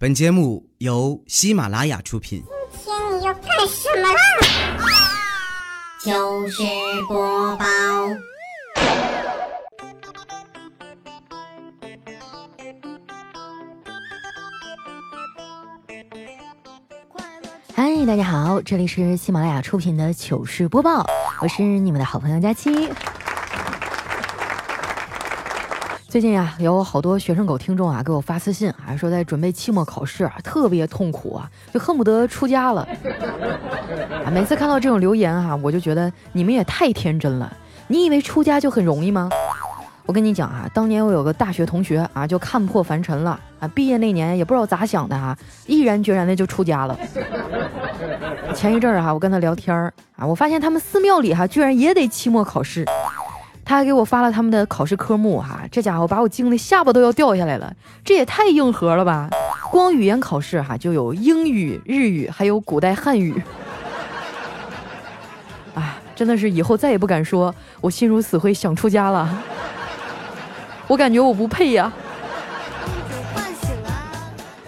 本节目由喜马拉雅出品。今天你要干什么啦？糗事播报。嗨，大家好，这里是喜马拉雅出品的糗事播报，我是你们的好朋友佳期。最近呀，有好多学生狗听众啊给我发私信，还说在准备期末考试啊，特别痛苦啊，就恨不得出家了。啊，每次看到这种留言哈，我就觉得你们也太天真了。你以为出家就很容易吗？我跟你讲啊，当年我有个大学同学啊，就看破凡尘了啊，毕业那年也不知道咋想的哈，毅然决然的就出家了。前一阵儿哈，我跟他聊天儿啊，我发现他们寺庙里哈，居然也得期末考试。他还给我发了他们的考试科目哈，这家伙把我惊得下巴都要掉下来了，这也太硬核了吧！光语言考试哈就有英语、日语，还有古代汉语。啊，真的是以后再也不敢说我心如死灰想出家了。我感觉我不配呀。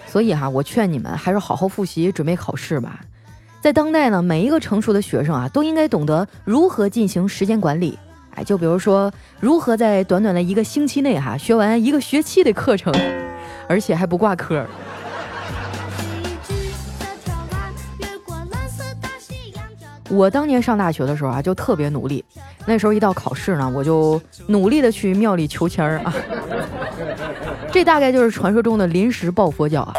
所以哈，我劝你们还是好好复习，准备考试吧。在当代呢，每一个成熟的学生啊，都应该懂得如何进行时间管理。哎，就比如说，如何在短短的一个星期内哈学完一个学期的课程，而且还不挂科。我当年上大学的时候啊，就特别努力。那时候一到考试呢，我就努力的去庙里求签儿啊。这大概就是传说中的临时抱佛脚啊。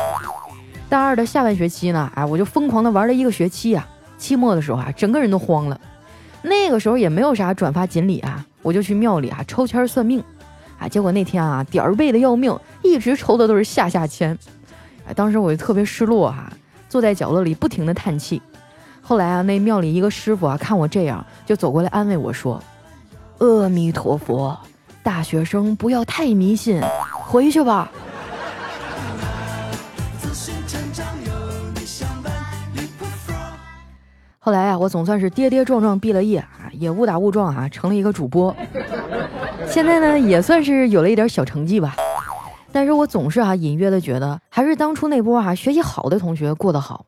大二的下半学期呢，哎，我就疯狂的玩了一个学期啊。期末的时候啊，整个人都慌了。那个时候也没有啥转发锦鲤啊，我就去庙里啊抽签算命，啊，结果那天啊点儿背的要命，一直抽的都是下下签，哎，当时我就特别失落哈，坐在角落里不停的叹气。后来啊，那庙里一个师傅啊看我这样，就走过来安慰我说：“阿弥陀佛，大学生不要太迷信，回去吧。”后来啊，我总算是跌跌撞撞毕了业啊，也误打误撞啊，成了一个主播。现在呢，也算是有了一点小成绩吧。但是我总是啊，隐约的觉得，还是当初那波啊学习好的同学过得好。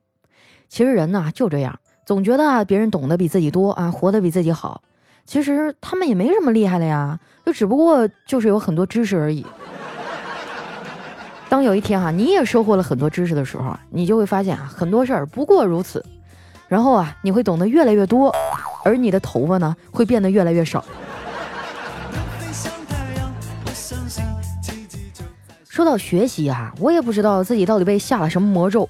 其实人呢就这样，总觉得啊别人懂得比自己多啊，活得比自己好。其实他们也没什么厉害的呀，就只不过就是有很多知识而已。当有一天哈，你也收获了很多知识的时候，你就会发现啊，很多事儿不过如此。然后啊，你会懂得越来越多，而你的头发呢，会变得越来越少。说到学习啊，我也不知道自己到底被下了什么魔咒。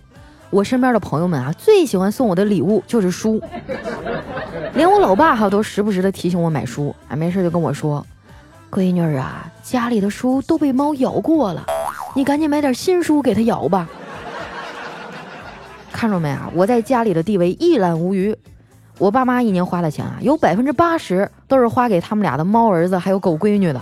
我身边的朋友们啊，最喜欢送我的礼物就是书，连我老爸哈都时不时的提醒我买书，啊，没事就跟我说：“闺女儿啊，家里的书都被猫咬过了，你赶紧买点新书给它咬吧。”看着没啊？我在家里的地位一览无余。我爸妈一年花的钱啊，有百分之八十都是花给他们俩的猫儿子还有狗闺女的。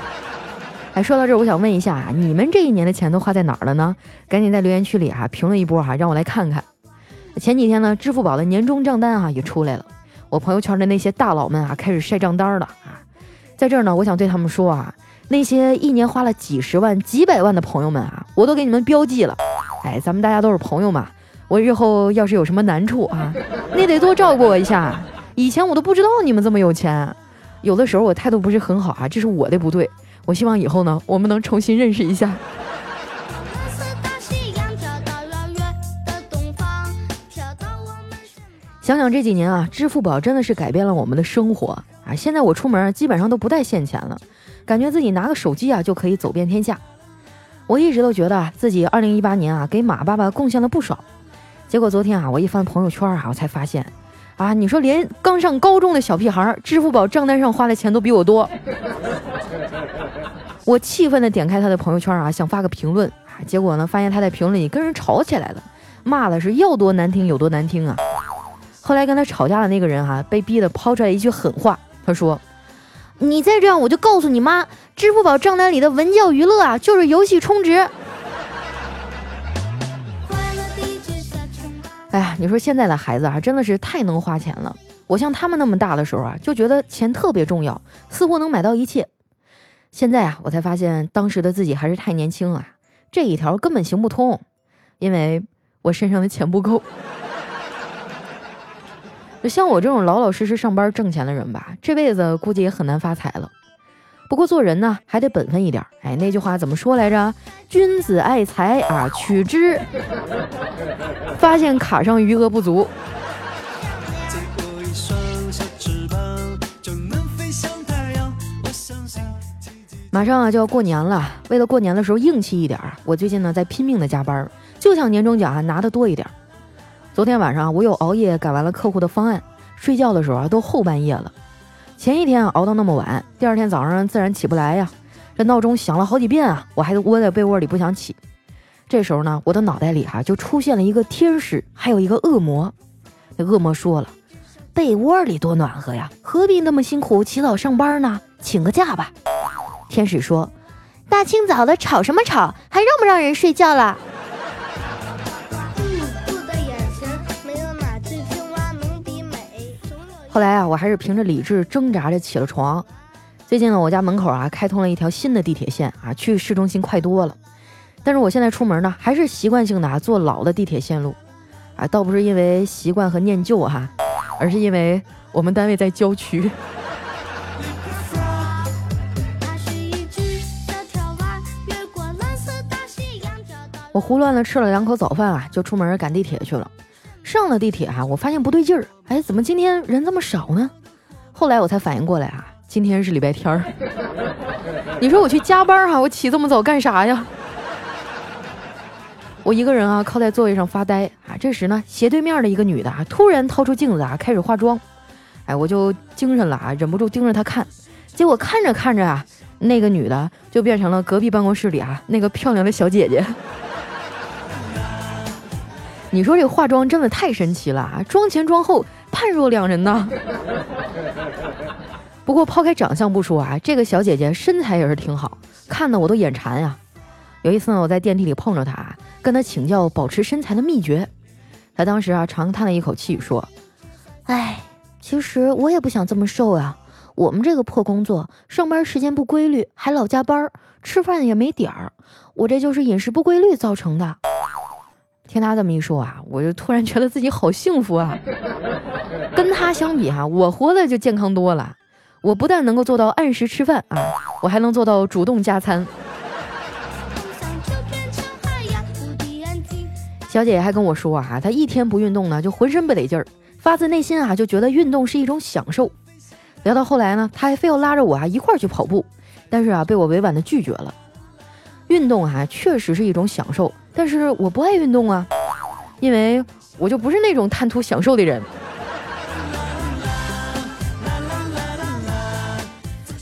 哎，说到这，我想问一下啊，你们这一年的钱都花在哪儿了呢？赶紧在留言区里啊评论一波哈，让我来看看。前几天呢，支付宝的年终账单啊也出来了，我朋友圈的那些大佬们啊开始晒账单了啊。在这儿呢，我想对他们说啊，那些一年花了几十万、几百万的朋友们啊，我都给你们标记了。哎，咱们大家都是朋友嘛。我日后要是有什么难处啊，你得多照顾我一下。以前我都不知道你们这么有钱，有的时候我态度不是很好啊，这是我的不对。我希望以后呢，我们能重新认识一下。想想这几年啊，支付宝真的是改变了我们的生活啊！现在我出门基本上都不带现钱了，感觉自己拿个手机啊就可以走遍天下。我一直都觉得自己二零一八年啊给马爸爸贡献了不少。结果昨天啊，我一翻朋友圈啊，我才发现，啊，你说连刚上高中的小屁孩，支付宝账单上花的钱都比我多。我气愤的点开他的朋友圈啊，想发个评论啊，结果呢，发现他在评论里跟人吵起来了，骂的是要多难听有多难听啊。后来跟他吵架的那个人哈，被逼的抛出来一句狠话，他说：“你再这样，我就告诉你妈，支付宝账单里的文教娱乐啊，就是游戏充值。”哎呀，你说现在的孩子啊，真的是太能花钱了。我像他们那么大的时候啊，就觉得钱特别重要，似乎能买到一切。现在啊，我才发现当时的自己还是太年轻了，这一条根本行不通。因为我身上的钱不够。像我这种老老实实上班挣钱的人吧，这辈子估计也很难发财了。不过做人呢，还得本分一点。哎，那句话怎么说来着？君子爱财啊，取之。发现卡上余额不足。马上啊就要过年了，为了过年的时候硬气一点，我最近呢在拼命的加班，就想年终奖啊拿的多一点。昨天晚上我又熬夜改完了客户的方案，睡觉的时候啊都后半夜了。前一天熬到那么晚，第二天早上自然起不来呀。这闹钟响了好几遍啊，我还窝在被窝里不想起。这时候呢，我的脑袋里哈就出现了一个天使，还有一个恶魔。那恶魔说了：“被窝里多暖和呀，何必那么辛苦起早上班呢？请个假吧。”天使说：“大清早的吵什么吵？还让不让人睡觉了？”后来啊，我还是凭着理智挣扎着起了床。最近呢，我家门口啊开通了一条新的地铁线啊，去市中心快多了。但是我现在出门呢，还是习惯性的啊坐老的地铁线路啊，倒不是因为习惯和念旧哈，而是因为我们单位在郊区。我胡乱的吃了两口早饭啊，就出门赶地铁去了。上了地铁啊，我发现不对劲儿，哎，怎么今天人这么少呢？后来我才反应过来啊，今天是礼拜天儿。你说我去加班哈，我起这么早干啥呀？我一个人啊，靠在座位上发呆啊。这时呢，斜对面的一个女的啊，突然掏出镜子啊，开始化妆。哎，我就精神了啊，忍不住盯着她看。结果看着看着啊，那个女的就变成了隔壁办公室里啊那个漂亮的小姐姐。你说这化妆真的太神奇了啊！妆前妆后判若两人呐。不过抛开长相不说啊，这个小姐姐身材也是挺好，看得我都眼馋呀。有一次呢，我在电梯里碰着她，跟她请教保持身材的秘诀。她当时啊长叹了一口气说：“哎，其实我也不想这么瘦啊。我们这个破工作，上班时间不规律，还老加班，吃饭也没点儿，我这就是饮食不规律造成的。”听他这么一说啊，我就突然觉得自己好幸福啊！跟他相比哈，我活的就健康多了。我不但能够做到按时吃饭啊，我还能做到主动加餐。小姐姐还跟我说啊，她一天不运动呢，就浑身不得劲儿，发自内心啊，就觉得运动是一种享受。聊到后来呢，她还非要拉着我啊一块儿去跑步，但是啊，被我委婉的拒绝了。运动啊，确实是一种享受。但是我不爱运动啊，因为我就不是那种贪图享受的人。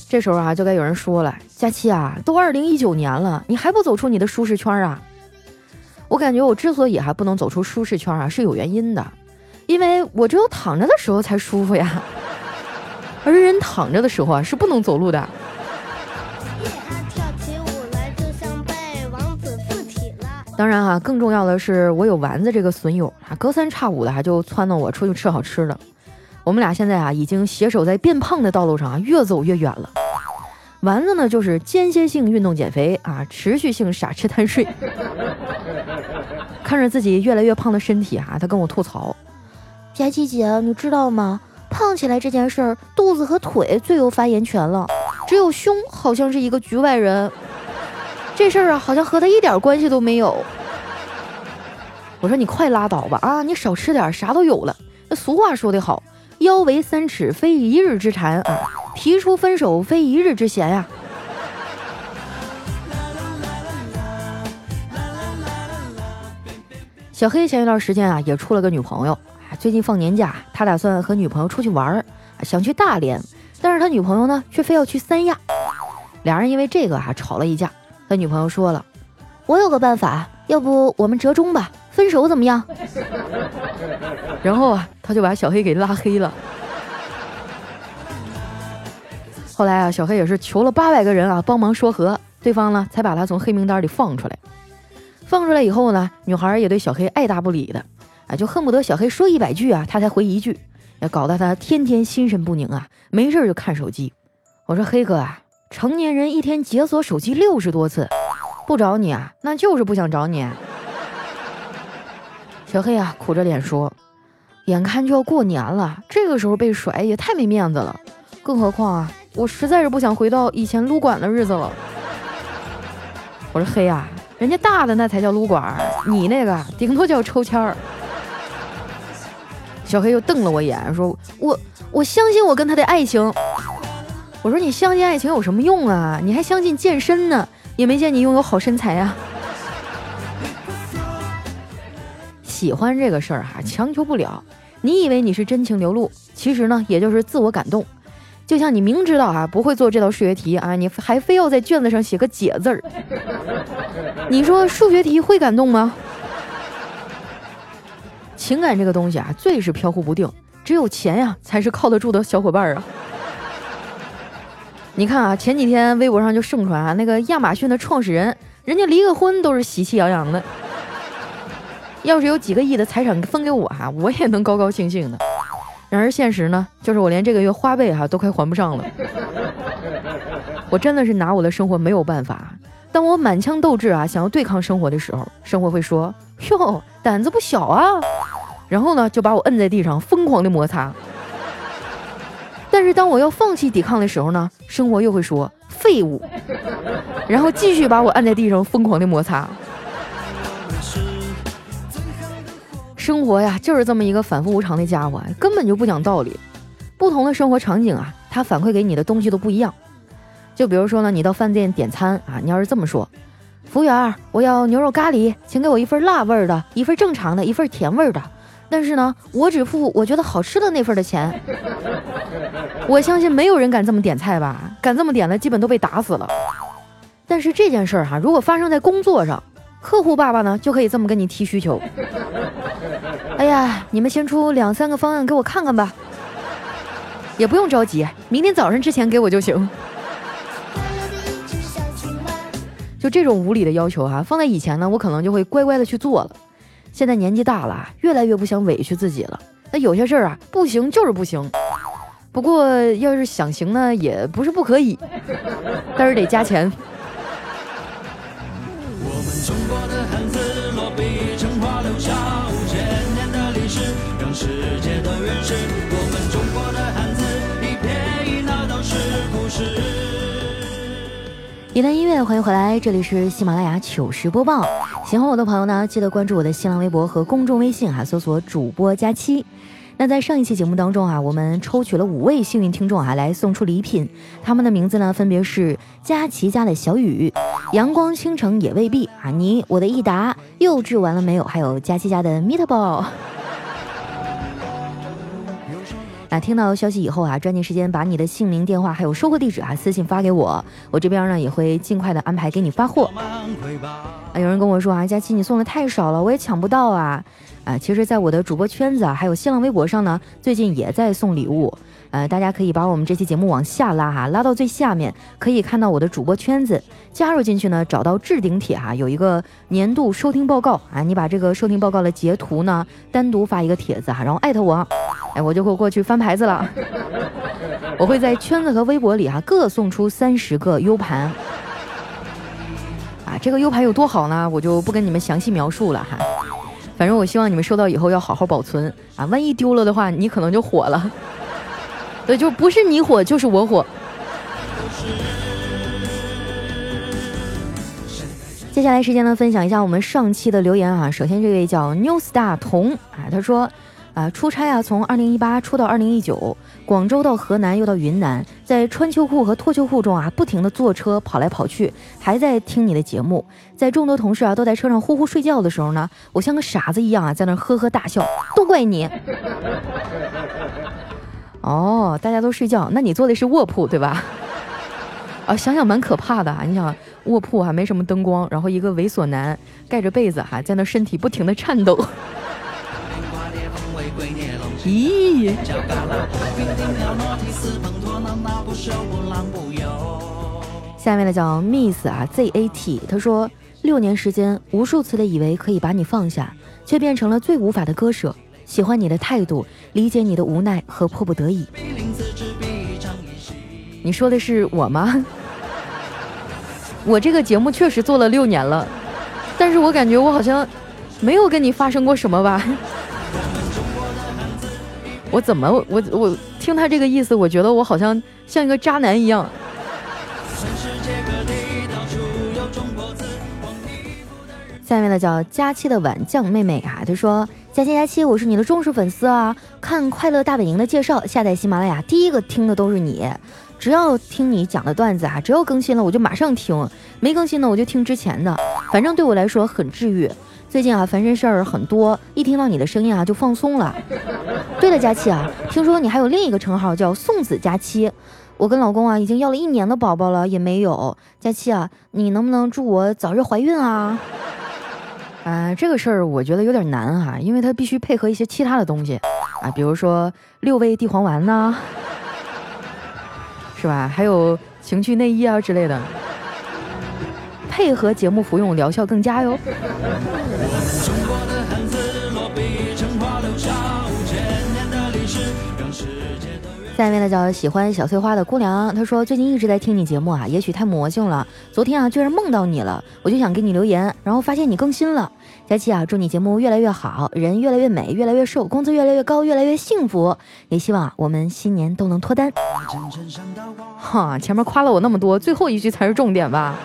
这时候啊，就该有人说了：“佳期啊，都二零一九年了，你还不走出你的舒适圈啊？”我感觉我之所以还不能走出舒适圈啊，是有原因的，因为我只有躺着的时候才舒服呀，而人躺着的时候啊，是不能走路的。当然哈，更重要的是我有丸子这个损友啊，隔三差五的哈就撺掇我出去吃好吃的。我们俩现在啊已经携手在变胖的道路上啊越走越远了。丸子呢就是间歇性运动减肥啊，持续性傻吃贪睡。看着自己越来越胖的身体啊，他跟我吐槽：“佳琪姐，你知道吗？胖起来这件事儿，肚子和腿最有发言权了，只有胸好像是一个局外人。”这事儿啊，好像和他一点关系都没有。我说你快拉倒吧啊，你少吃点，啥都有了。那俗话说得好，腰围三尺非一日之馋啊，提出分手非一日之闲呀。小黑前一段时间啊，也处了个女朋友。最近放年假，他打算和女朋友出去玩儿，想去大连，但是他女朋友呢，却非要去三亚。俩人因为这个啊，吵了一架。他女朋友说了：“我有个办法，要不我们折中吧，分手怎么样？” 然后啊，他就把小黑给拉黑了。后来啊，小黑也是求了八百个人啊帮忙说和，对方呢才把他从黑名单里放出来。放出来以后呢，女孩也对小黑爱答不理的，啊，就恨不得小黑说一百句啊，他才回一句，也搞得他天天心神不宁啊，没事就看手机。我说黑哥啊。成年人一天解锁手机六十多次，不找你啊，那就是不想找你。小黑啊，苦着脸说：“眼看就要过年了，这个时候被甩也太没面子了。更何况啊，我实在是不想回到以前撸管的日子了。”我说：“黑啊，人家大的那才叫撸管，你那个顶多叫抽签儿。”小黑又瞪了我一眼，说：“我我相信我跟他的爱情。”我说：“你相信爱情有什么用啊？你还相信健身呢？也没见你拥有好身材啊。”喜欢这个事儿哈，强求不了。你以为你是真情流露，其实呢，也就是自我感动。就像你明知道啊不会做这道数学题啊，你还非要在卷子上写个解字儿。你说数学题会感动吗？情感这个东西啊，最是飘忽不定，只有钱呀才是靠得住的小伙伴啊。你看啊，前几天微博上就盛传啊，那个亚马逊的创始人，人家离个婚都是喜气洋洋的。要是有几个亿的财产分给我哈，我也能高高兴兴的。然而现实呢，就是我连这个月花呗哈都快还不上了。我真的是拿我的生活没有办法。当我满腔斗志啊想要对抗生活的时候，生活会说：“哟，胆子不小啊。”然后呢，就把我摁在地上疯狂的摩擦。但是当我要放弃抵抗的时候呢，生活又会说：“废物。”然后继续把我按在地上疯狂的摩擦。生活呀，就是这么一个反复无常的家伙，根本就不讲道理。不同的生活场景啊，它反馈给你的东西都不一样。就比如说呢，你到饭店点餐啊，你要是这么说：“服务员，我要牛肉咖喱，请给我一份辣味的，一份正常的，一份甜味的。但是呢，我只付我觉得好吃的那份的钱。”我相信没有人敢这么点菜吧？敢这么点的，基本都被打死了。但是这件事儿哈，如果发生在工作上，客户爸爸呢就可以这么跟你提需求。哎呀，你们先出两三个方案给我看看吧，也不用着急，明天早上之前给我就行。就这种无理的要求哈，放在以前呢，我可能就会乖乖的去做了。现在年纪大了，越来越不想委屈自己了。那有些事儿啊，不行就是不行。不过要是想行呢，也不是不可以，但是得加钱。一段音乐，欢迎回来，这里是喜马拉雅糗事播报。喜欢我的朋友呢，记得关注我的新浪微博和公众微信哈，搜索主播佳期。那在上一期节目当中啊，我们抽取了五位幸运听众啊，来送出礼品。他们的名字呢，分别是佳琪家的小雨、阳光倾城也未必啊，你我的益达、幼稚完了没有？还有佳琪家的 Meatball。那听到消息以后啊，抓紧时间把你的姓名、电话还有收货地址啊私信发给我，我这边呢也会尽快的安排给你发货。啊，有人跟我说啊，佳琪你送的太少了，我也抢不到啊。啊，其实，在我的主播圈子啊，还有新浪微博上呢，最近也在送礼物。呃，大家可以把我们这期节目往下拉哈，拉到最下面，可以看到我的主播圈子，加入进去呢，找到置顶帖哈，有一个年度收听报告啊，你把这个收听报告的截图呢，单独发一个帖子哈，然后艾特我。哎，我就会过去翻牌子了。我会在圈子和微博里哈各送出三十个 U 盘。啊，这个 U 盘有多好呢？我就不跟你们详细描述了哈。反正我希望你们收到以后要好好保存啊，万一丢了的话，你可能就火了。对，就不是你火就是我火。接下来时间呢，分享一下我们上期的留言啊。首先这位叫 New Star 童啊，他说。啊，出差啊，从二零一八出到二零一九，广州到河南又到云南，在穿秋裤和脱秋裤中啊，不停的坐车跑来跑去，还在听你的节目。在众多同事啊都在车上呼呼睡觉的时候呢，我像个傻子一样啊，在那呵呵大笑，都怪你。哦，大家都睡觉，那你坐的是卧铺对吧？啊，想想蛮可怕的啊！你想卧铺还没什么灯光，然后一个猥琐男盖着被子哈，在那身体不停的颤抖。咦！下面的叫 Miss 啊 ZAT，他说六年时间，无数次的以为可以把你放下，却变成了最无法的割舍。喜欢你的态度，理解你的无奈和迫不得已。你说的是我吗？我这个节目确实做了六年了，但是我感觉我好像没有跟你发生过什么吧？我怎么我我听他这个意思，我觉得我好像像一个渣男一样。下面的叫佳期的晚酱妹妹啊，她说：佳期佳期，我是你的忠实粉丝啊！看《快乐大本营》的介绍，下载喜马拉雅，第一个听的都是你。只要听你讲的段子啊，只要更新了我就马上听，没更新呢我就听之前的，反正对我来说很治愈。最近啊，烦心事儿很多，一听到你的声音啊就放松了。对了，佳期啊，听说你还有另一个称号叫送子佳期，我跟老公啊已经要了一年的宝宝了也没有。佳期啊，你能不能祝我早日怀孕啊？啊，这个事儿我觉得有点难哈，因为它必须配合一些其他的东西啊，比如说六味地黄丸呐。是吧？还有情趣内衣啊之类的，配合节目服用，疗效更佳哟。下面呢叫喜欢小翠花的姑娘，她说最近一直在听你节目啊，也许太魔性了，昨天啊居然梦到你了，我就想给你留言，然后发现你更新了。佳期啊，祝你节目越来越好，人越来越美，越来越瘦，工资越来越高，越来越幸福。也希望我们新年都能脱单。哈，前面夸了我那么多，最后一句才是重点吧？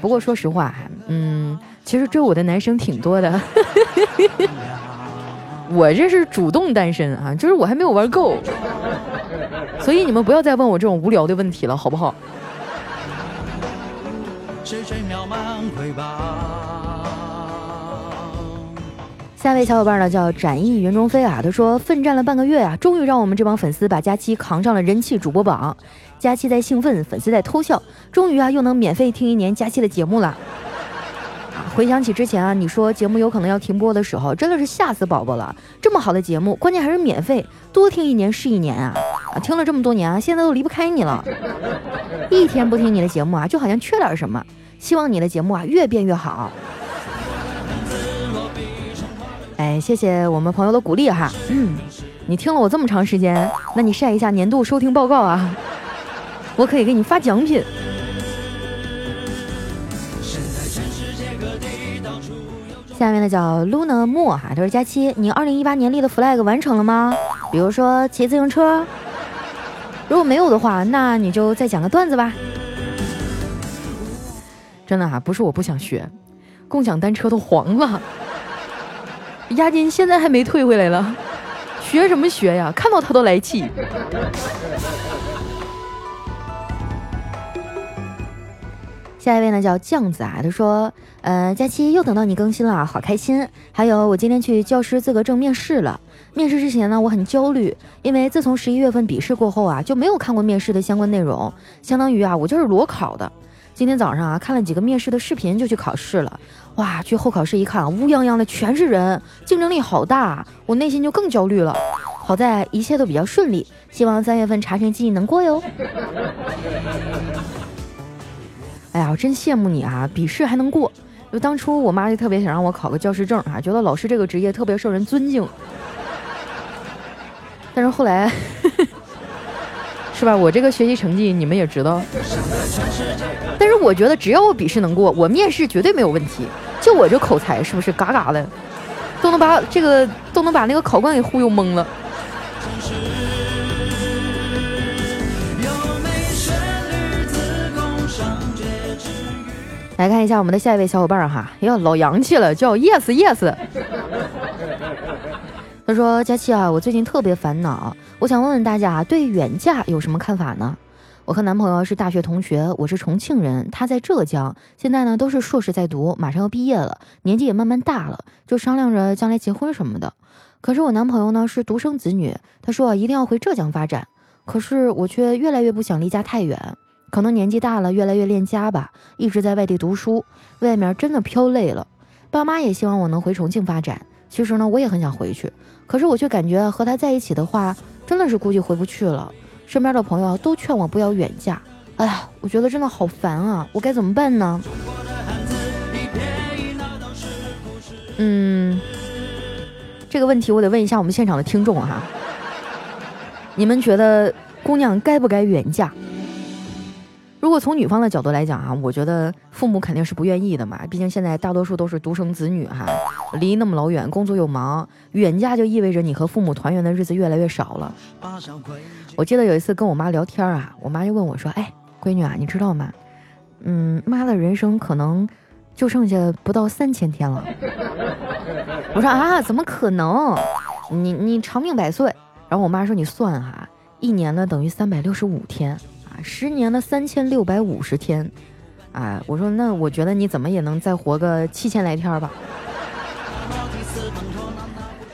不过说实话，嗯，其实追我的男生挺多的。我这是主动单身啊，就是我还没有玩够，所以你们不要再问我这种无聊的问题了，好不好？下一位小伙伴呢叫展翼云中飞啊，他说奋战了半个月啊，终于让我们这帮粉丝把佳期扛上了人气主播榜。佳期在兴奋，粉丝在偷笑，终于啊又能免费听一年佳期的节目了。回想起之前啊，你说节目有可能要停播的时候，真的是吓死宝宝了。这么好的节目，关键还是免费，多听一年是一年啊！啊，听了这么多年啊，现在都离不开你了。一天不听你的节目啊，就好像缺点什么。希望你的节目啊越变越好。哎，谢谢我们朋友的鼓励哈。嗯，你听了我这么长时间，那你晒一下年度收听报告啊，我可以给你发奖品。下面的叫 Luna 莫哈，他说佳期，你二零一八年立的 flag 完成了吗？比如说骑自行车，如果没有的话，那你就再讲个段子吧。真的哈，不是我不想学，共享单车都黄了。押金现在还没退回来了，学什么学呀？看到他都来气。下一位呢叫酱子啊，他说，呃，佳期又等到你更新了，好开心。还有我今天去教师资格证面试了，面试之前呢，我很焦虑，因为自从十一月份笔试过后啊，就没有看过面试的相关内容，相当于啊，我就是裸考的。今天早上啊，看了几个面试的视频就去考试了。哇，去候考室一看，乌泱泱的全是人，竞争力好大，我内心就更焦虑了。好在一切都比较顺利，希望三月份查成绩能过哟。哎呀，我真羡慕你啊，笔试还能过。就当初我妈就特别想让我考个教师证啊，觉得老师这个职业特别受人尊敬。但是后来，是吧？我这个学习成绩你们也知道。但是我觉得只要我笔试能过，我面试绝对没有问题。就我这口才，是不是嘎嘎的，都能把这个都能把那个考官给忽悠懵了。来看一下我们的下一位小伙伴哈，哟，老洋气了，叫 yes yes。他说：佳琪啊，我最近特别烦恼，我想问问大家对远嫁有什么看法呢？我和男朋友是大学同学，我是重庆人，他在浙江，现在呢都是硕士在读，马上要毕业了，年纪也慢慢大了，就商量着将来结婚什么的。可是我男朋友呢是独生子女，他说一定要回浙江发展，可是我却越来越不想离家太远，可能年纪大了，越来越恋家吧，一直在外地读书，外面真的飘累了。爸妈也希望我能回重庆发展，其实呢我也很想回去，可是我却感觉和他在一起的话，真的是估计回不去了。身边的朋友都劝我不要远嫁，哎呀，我觉得真的好烦啊！我该怎么办呢？嗯，这个问题我得问一下我们现场的听众哈，你们觉得姑娘该不该远嫁？如果从女方的角度来讲啊，我觉得父母肯定是不愿意的嘛，毕竟现在大多数都是独生子女哈，离那么老远，工作又忙，远嫁就意味着你和父母团圆的日子越来越少了。我记得有一次跟我妈聊天啊，我妈就问我说：“哎，闺女啊，你知道吗？嗯，妈的人生可能就剩下不到三千天了。”我说：“啊，怎么可能？你你长命百岁。”然后我妈说：“你算哈，一年呢等于三百六十五天。”十年的三千六百五十天，啊，我说那我觉得你怎么也能再活个七千来天吧。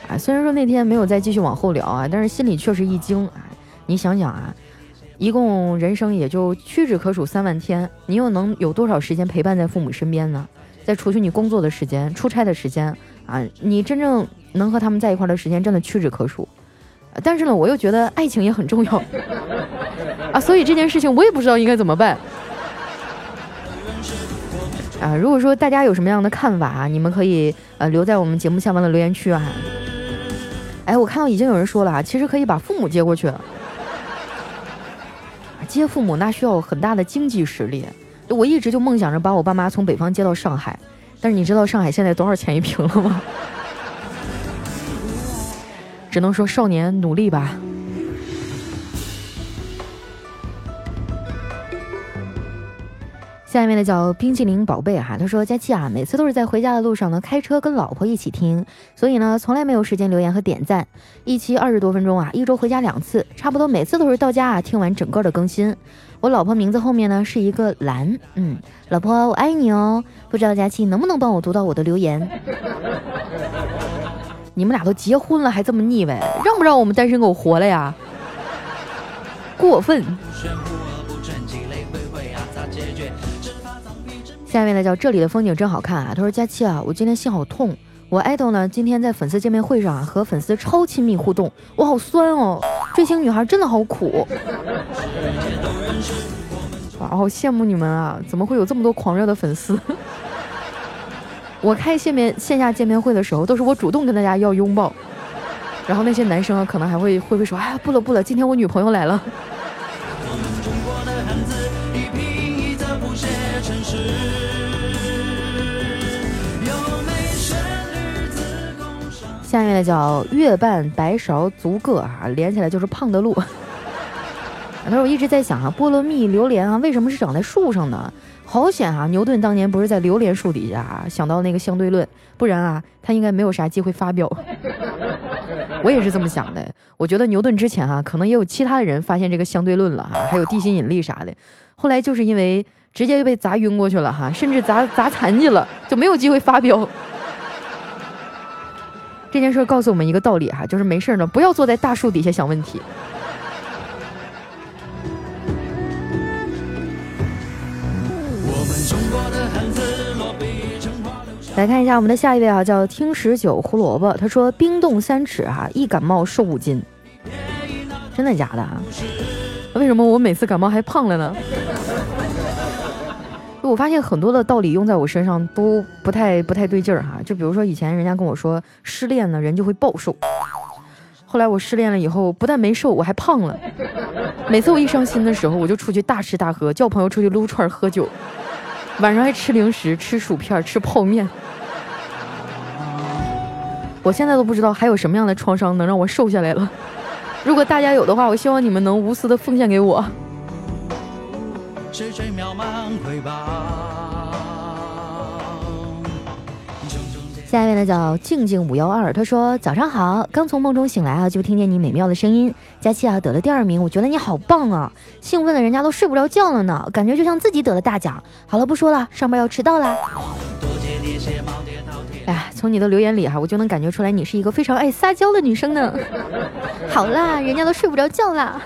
啊，虽然说那天没有再继续往后聊啊，但是心里确实一惊啊。你想想啊，一共人生也就屈指可数三万天，你又能有多少时间陪伴在父母身边呢？再除去你工作的时间、出差的时间啊，你真正能和他们在一块的时间真的屈指可数。但是呢，我又觉得爱情也很重要啊，所以这件事情我也不知道应该怎么办啊。如果说大家有什么样的看法啊，你们可以呃留在我们节目下方的留言区啊。哎，我看到已经有人说了啊，其实可以把父母接过去。接父母那需要很大的经济实力，我一直就梦想着把我爸妈从北方接到上海，但是你知道上海现在多少钱一平了吗？只能说少年努力吧。下面的叫冰淇淋宝贝哈，他说佳期啊，每次都是在回家的路上呢，开车跟老婆一起听，所以呢，从来没有时间留言和点赞。一期二十多分钟啊，一周回家两次，差不多每次都是到家啊，听完整个的更新。我老婆名字后面呢是一个蓝，嗯，老婆我爱你哦。不知道佳期能不能帮我读到我的留言？你们俩都结婚了还这么腻歪，让不让我们单身狗活了呀？过分。下面呢叫这里的风景真好看啊。他说佳期啊，我今天心好痛，我爱豆呢今天在粉丝见面会上啊和粉丝超亲密互动，我好酸哦。追星女孩真的好苦。哇，好羡慕你们啊，怎么会有这么多狂热的粉丝？我开线面线下见面会的时候，都是我主动跟大家要拥抱，然后那些男生啊，可能还会会不会说，哎呀，不了不了，今天我女朋友来了。下面的叫月半白勺足个啊，连起来就是胖的路。他说我一直在想啊，菠萝蜜、榴莲啊，为什么是长在树上呢？好险啊！牛顿当年不是在榴莲树底下啊想到那个相对论，不然啊，他应该没有啥机会发表。我也是这么想的。我觉得牛顿之前啊，可能也有其他的人发现这个相对论了啊，还有地心引力啥的。后来就是因为直接就被砸晕过去了哈，甚至砸砸残疾了，就没有机会发飙。这件事告诉我们一个道理哈，就是没事呢，不要坐在大树底下想问题。来看一下我们的下一位啊，叫听十九胡萝卜。他说：“冰冻三尺哈，一感冒瘦五斤。”真的假的啊？为什么我每次感冒还胖了呢？我发现很多的道理用在我身上都不太不太对劲儿哈。就比如说以前人家跟我说失恋了人就会暴瘦，后来我失恋了以后不但没瘦，我还胖了。每次我一伤心的时候，我就出去大吃大喝，叫朋友出去撸串喝酒。晚上还吃零食，吃薯片，吃泡面。我现在都不知道还有什么样的创伤能让我瘦下来了。如果大家有的话，我希望你们能无私的奉献给我。下一位呢叫静静五幺二，他说早上好，刚从梦中醒来啊，就听见你美妙的声音。佳期啊，得了第二名，我觉得你好棒啊，兴奋的人家都睡不着觉了呢，感觉就像自己得了大奖。好了，不说了，上班要迟到啦。哎，从你的留言里哈，我就能感觉出来你是一个非常爱撒娇的女生呢。好啦，人家都睡不着觉啦。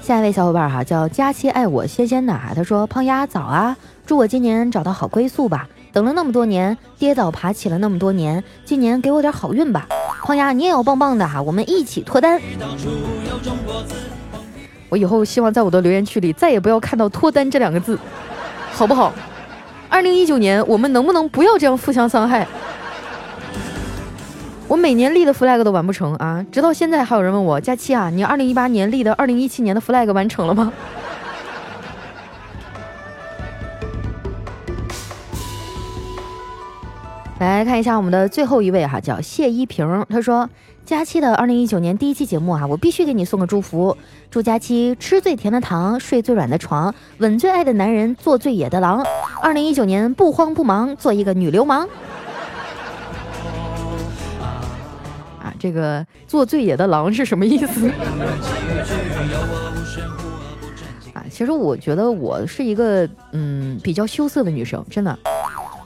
下一位小伙伴哈叫佳期爱我仙仙的哈，他说胖丫早啊，祝我今年找到好归宿吧。等了那么多年，跌倒爬起了那么多年，今年给我点好运吧。胖丫你也要棒棒的哈，我们一起脱单。我以后希望在我的留言区里再也不要看到脱单这两个字，好不好？二零一九年我们能不能不要这样互相伤害？我每年立的 flag 都完不成啊！直到现在还有人问我佳期啊，你二零一八年立的二零一七年的 flag 完成了吗？来看一下我们的最后一位哈，叫谢依萍，他说佳期的二零一九年第一期节目啊，我必须给你送个祝福，祝佳期吃最甜的糖，睡最软的床，吻最爱的男人，做最野的狼，二零一九年不慌不忙，做一个女流氓。这个做最野的狼是什么意思？啊，其实我觉得我是一个嗯比较羞涩的女生，真的，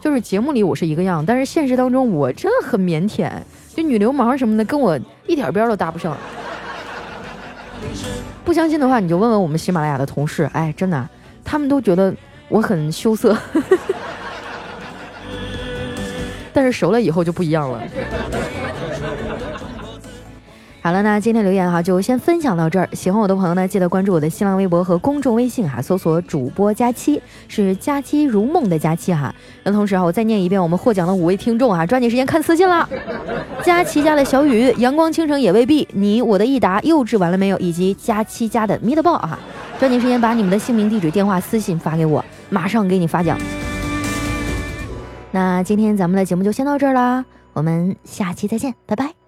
就是节目里我是一个样，但是现实当中我真的很腼腆，就女流氓什么的跟我一点边都搭不上。不相信的话，你就问问我们喜马拉雅的同事，哎，真的，他们都觉得我很羞涩，但是熟了以后就不一样了。好了，那今天留言哈就先分享到这儿。喜欢我的朋友呢，记得关注我的新浪微博和公众微信哈，搜索主播佳期，是佳期如梦的佳期哈。那同时啊，我再念一遍我们获奖的五位听众啊，抓紧时间看私信了。佳期家的小雨，阳光倾城也未必，你我的益达幼稚完了没有？以及佳期家的咪的豹啊，抓紧时间把你们的姓名、地址、电话私信发给我，马上给你发奖。那今天咱们的节目就先到这儿啦，我们下期再见，拜拜。